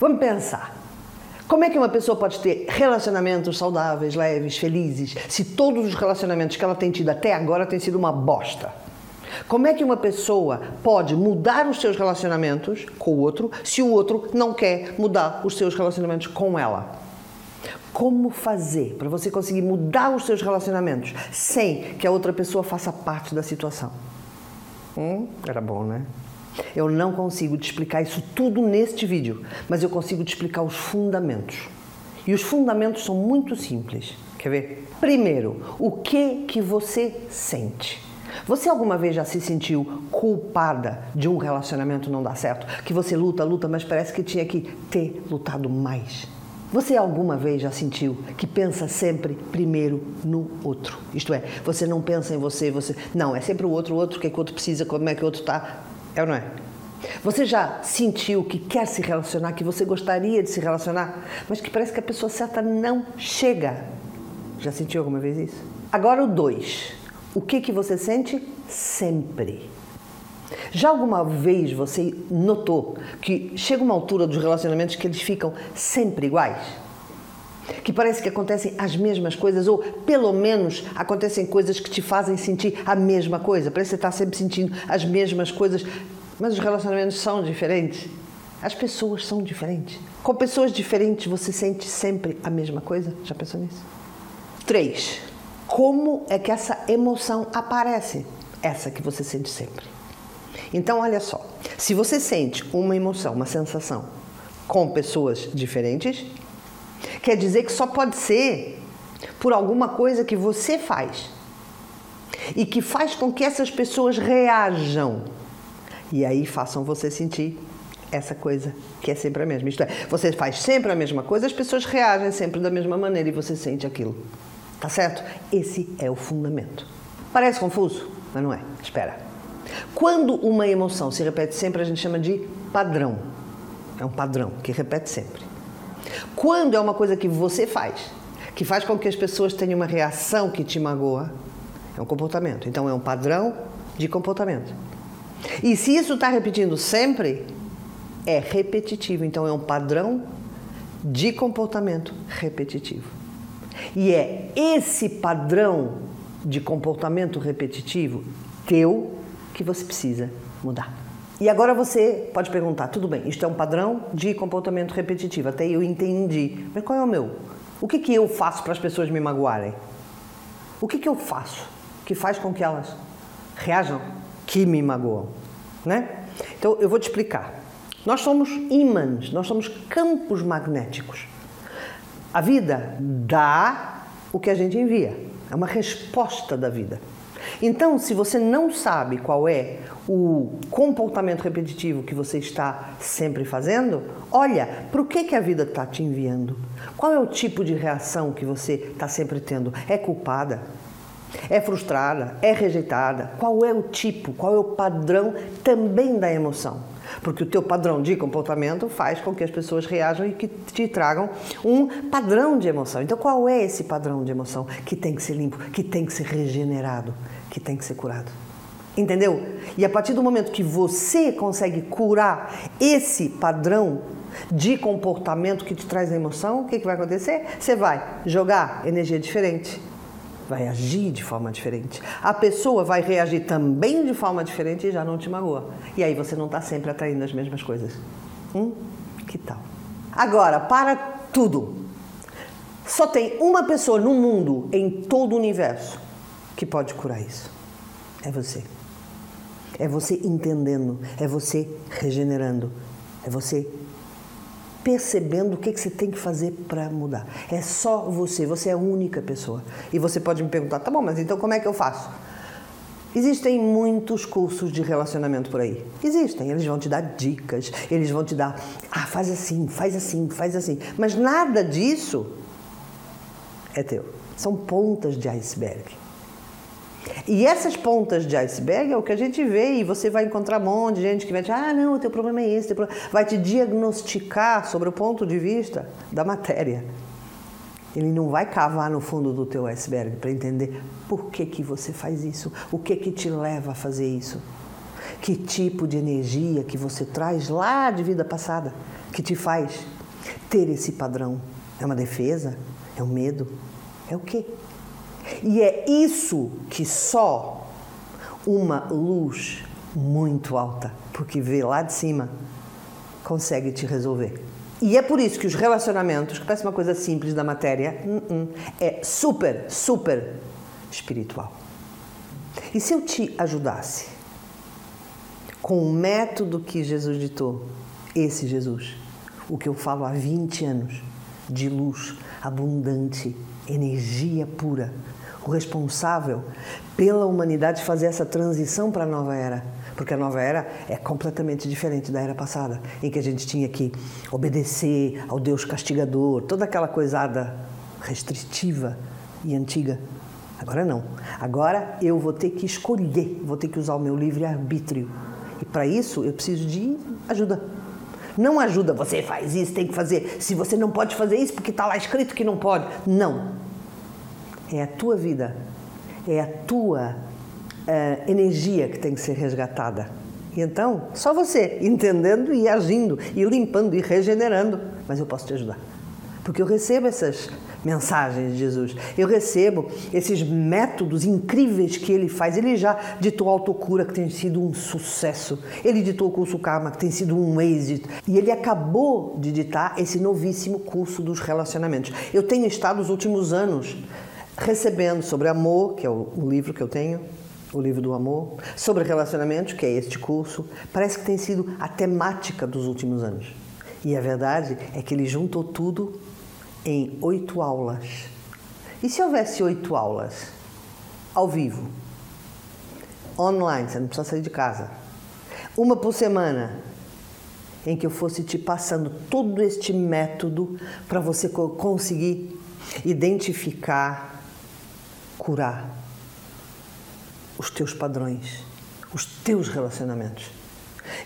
Vamos pensar. Como é que uma pessoa pode ter relacionamentos saudáveis, leves, felizes, se todos os relacionamentos que ela tem tido até agora têm sido uma bosta? Como é que uma pessoa pode mudar os seus relacionamentos com o outro se o outro não quer mudar os seus relacionamentos com ela? Como fazer para você conseguir mudar os seus relacionamentos sem que a outra pessoa faça parte da situação? Hum, era bom, né? Eu não consigo te explicar isso tudo neste vídeo, mas eu consigo te explicar os fundamentos. E os fundamentos são muito simples. Quer ver? Primeiro, o que que você sente? Você alguma vez já se sentiu culpada de um relacionamento não dar certo? Que você luta, luta, mas parece que tinha que ter lutado mais. Você alguma vez já sentiu que pensa sempre primeiro no outro? Isto é, você não pensa em você, você. Não, é sempre o outro, o outro, o que, é que o outro precisa, como é que o outro está. É ou não é? Você já sentiu que quer se relacionar, que você gostaria de se relacionar, mas que parece que a pessoa certa não chega? Já sentiu alguma vez isso? Agora o dois. O que, que você sente sempre? Já alguma vez você notou que chega uma altura dos relacionamentos que eles ficam sempre iguais? Que parece que acontecem as mesmas coisas, ou pelo menos acontecem coisas que te fazem sentir a mesma coisa. Parece que você está sempre sentindo as mesmas coisas, mas os relacionamentos são diferentes. As pessoas são diferentes. Com pessoas diferentes você sente sempre a mesma coisa? Já pensou nisso? Três como é que essa emoção aparece, essa que você sente sempre. Então, olha só, se você sente uma emoção, uma sensação com pessoas diferentes, quer dizer que só pode ser por alguma coisa que você faz e que faz com que essas pessoas reajam e aí façam você sentir essa coisa que é sempre a mesma. Isto é, você faz sempre a mesma coisa, as pessoas reagem sempre da mesma maneira e você sente aquilo. Tá certo? Esse é o fundamento. Parece confuso, mas não é. Espera. Quando uma emoção se repete sempre, a gente chama de padrão. É um padrão que repete sempre. Quando é uma coisa que você faz, que faz com que as pessoas tenham uma reação que te magoa, é um comportamento. Então é um padrão de comportamento. E se isso está repetindo sempre, é repetitivo. Então é um padrão de comportamento repetitivo. E é esse padrão de comportamento repetitivo teu que você precisa mudar. E agora você pode perguntar: tudo bem, isto é um padrão de comportamento repetitivo, até eu entendi, mas qual é o meu? O que, que eu faço para as pessoas me magoarem? O que, que eu faço que faz com que elas reajam que me magoam? Né? Então eu vou te explicar. Nós somos ímãs, nós somos campos magnéticos. A vida dá o que a gente envia. É uma resposta da vida. Então, se você não sabe qual é o comportamento repetitivo que você está sempre fazendo, olha para o que, que a vida está te enviando. Qual é o tipo de reação que você está sempre tendo? É culpada? É frustrada? É rejeitada? Qual é o tipo? Qual é o padrão também da emoção? Porque o teu padrão de comportamento faz com que as pessoas reajam e que te tragam um padrão de emoção. Então, qual é esse padrão de emoção que tem que ser limpo, que tem que ser regenerado, que tem que ser curado? Entendeu? E a partir do momento que você consegue curar esse padrão de comportamento que te traz a emoção, o que, que vai acontecer? Você vai jogar energia diferente, vai agir de forma diferente. A pessoa vai reagir também de forma diferente e já não te magoa. E aí você não está sempre atraindo as mesmas coisas. Hum? Que tal? Agora, para tudo. Só tem uma pessoa no mundo, em todo o universo, que pode curar isso. É você. É você entendendo, é você regenerando, é você percebendo o que, que você tem que fazer para mudar. É só você, você é a única pessoa. E você pode me perguntar, tá bom, mas então como é que eu faço? Existem muitos cursos de relacionamento por aí. Existem, eles vão te dar dicas, eles vão te dar, ah, faz assim, faz assim, faz assim. Mas nada disso é teu. São pontas de iceberg. E essas pontas de iceberg é o que a gente vê e você vai encontrar um monte de gente que vai te ah, não, o teu problema é esse, vai te diagnosticar sobre o ponto de vista da matéria. Ele não vai cavar no fundo do teu iceberg para entender por que, que você faz isso, o que que te leva a fazer isso. Que tipo de energia que você traz lá de vida passada que te faz ter esse padrão? É uma defesa? É um medo? É o quê? E é isso que só uma luz muito alta, porque vê lá de cima, consegue te resolver. E é por isso que os relacionamentos, que parece uma coisa simples da matéria, uh -uh, é super, super espiritual. E se eu te ajudasse com o método que Jesus ditou, esse Jesus, o que eu falo há 20 anos, de luz abundante, energia pura, o responsável pela humanidade fazer essa transição para a nova era. Porque a nova era é completamente diferente da era passada, em que a gente tinha que obedecer ao Deus castigador, toda aquela coisada restritiva e antiga. Agora não. Agora eu vou ter que escolher, vou ter que usar o meu livre-arbítrio. E para isso eu preciso de ajuda. Não ajuda, você faz isso, tem que fazer. Se você não pode fazer isso porque está lá escrito que não pode. Não. É a tua vida, é a tua uh, energia que tem que ser resgatada. E então, só você, entendendo e agindo, e limpando e regenerando. Mas eu posso te ajudar. Porque eu recebo essas mensagens de Jesus. Eu recebo esses métodos incríveis que ele faz. Ele já ditou a autocura, que tem sido um sucesso. Ele ditou o curso Karma, que tem sido um êxito. E ele acabou de ditar esse novíssimo curso dos relacionamentos. Eu tenho estado os últimos anos recebendo sobre amor, que é o livro que eu tenho, o livro do amor, sobre relacionamentos, que é este curso. Parece que tem sido a temática dos últimos anos. E a verdade é que ele juntou tudo em oito aulas. E se houvesse oito aulas ao vivo, online, você não precisa sair de casa, uma por semana, em que eu fosse te passando todo este método para você conseguir identificar, curar os teus padrões, os teus relacionamentos.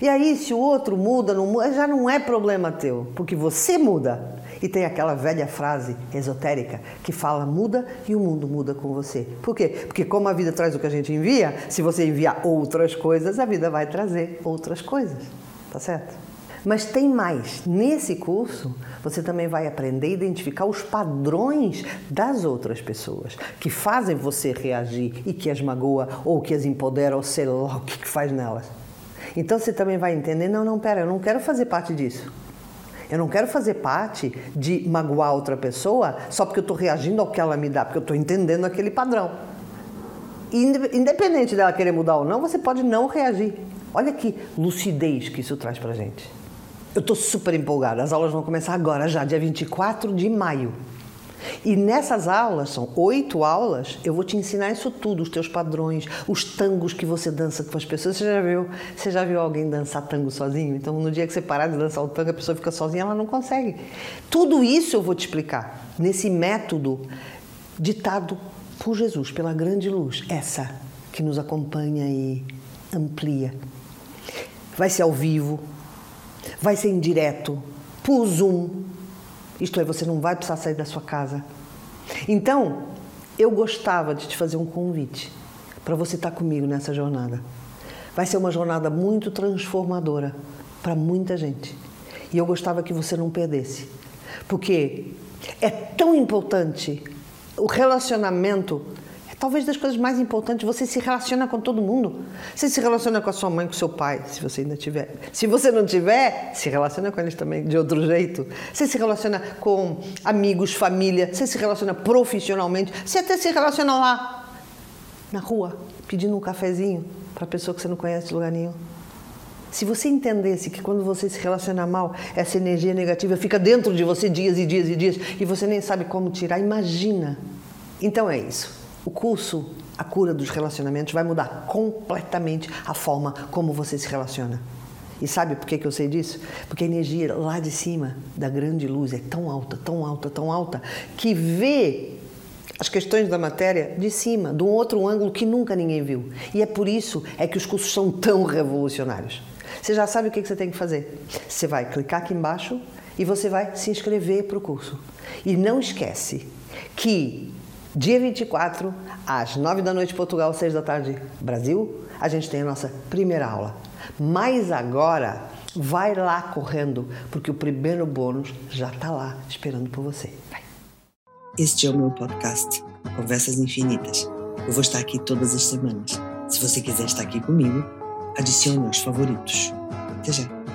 E aí, se o outro muda, não muda, já não é problema teu, porque você muda. E tem aquela velha frase esotérica que fala muda e o mundo muda com você. Por quê? Porque como a vida traz o que a gente envia, se você enviar outras coisas, a vida vai trazer outras coisas. Tá certo? Mas tem mais. Nesse curso, você também vai aprender a identificar os padrões das outras pessoas que fazem você reagir e que as magoa ou que as empodera ou sei lá o que faz nelas. Então você também vai entender: não, não, pera, eu não quero fazer parte disso. Eu não quero fazer parte de magoar outra pessoa só porque eu estou reagindo ao que ela me dá, porque eu estou entendendo aquele padrão. Independente dela querer mudar ou não, você pode não reagir. Olha que lucidez que isso traz pra gente. Eu estou super empolgada. As aulas vão começar agora, já, dia 24 de maio. E nessas aulas, são oito aulas, eu vou te ensinar isso tudo, os teus padrões, os tangos que você dança com as pessoas. Você já viu, você já viu alguém dançar tango sozinho? Então, no dia que você parar de dançar o tango, a pessoa fica sozinha, ela não consegue. Tudo isso eu vou te explicar nesse método ditado por Jesus, pela grande luz, essa que nos acompanha e amplia. Vai ser ao vivo, vai ser em direto, por Zoom, isto é, você não vai precisar sair da sua casa. Então, eu gostava de te fazer um convite para você estar tá comigo nessa jornada. Vai ser uma jornada muito transformadora para muita gente. E eu gostava que você não perdesse. Porque é tão importante o relacionamento talvez das coisas mais importantes, você se relaciona com todo mundo. Você se relaciona com a sua mãe, com seu pai, se você ainda tiver. Se você não tiver, se relaciona com eles também de outro jeito. Você se relaciona com amigos, família, você se relaciona profissionalmente, você até se relaciona lá na rua, pedindo um cafezinho para pessoa que você não conhece de lugar nenhum. Se você entendesse que quando você se relaciona mal, essa energia negativa fica dentro de você dias e dias e dias e você nem sabe como tirar, imagina. Então é isso. O curso A Cura dos Relacionamentos vai mudar completamente a forma como você se relaciona. E sabe por que, que eu sei disso? Porque a energia lá de cima da grande luz é tão alta, tão alta, tão alta, que vê as questões da matéria de cima, de um outro ângulo que nunca ninguém viu. E é por isso é que os cursos são tão revolucionários. Você já sabe o que você tem que fazer. Você vai clicar aqui embaixo e você vai se inscrever para o curso. E não esquece que Dia 24, às 9 da noite, Portugal, 6 da tarde, Brasil, a gente tem a nossa primeira aula. Mas agora, vai lá correndo, porque o primeiro bônus já está lá esperando por você. Vai. Este é o meu podcast, Conversas Infinitas. Eu vou estar aqui todas as semanas. Se você quiser estar aqui comigo, adicione aos favoritos. Até já!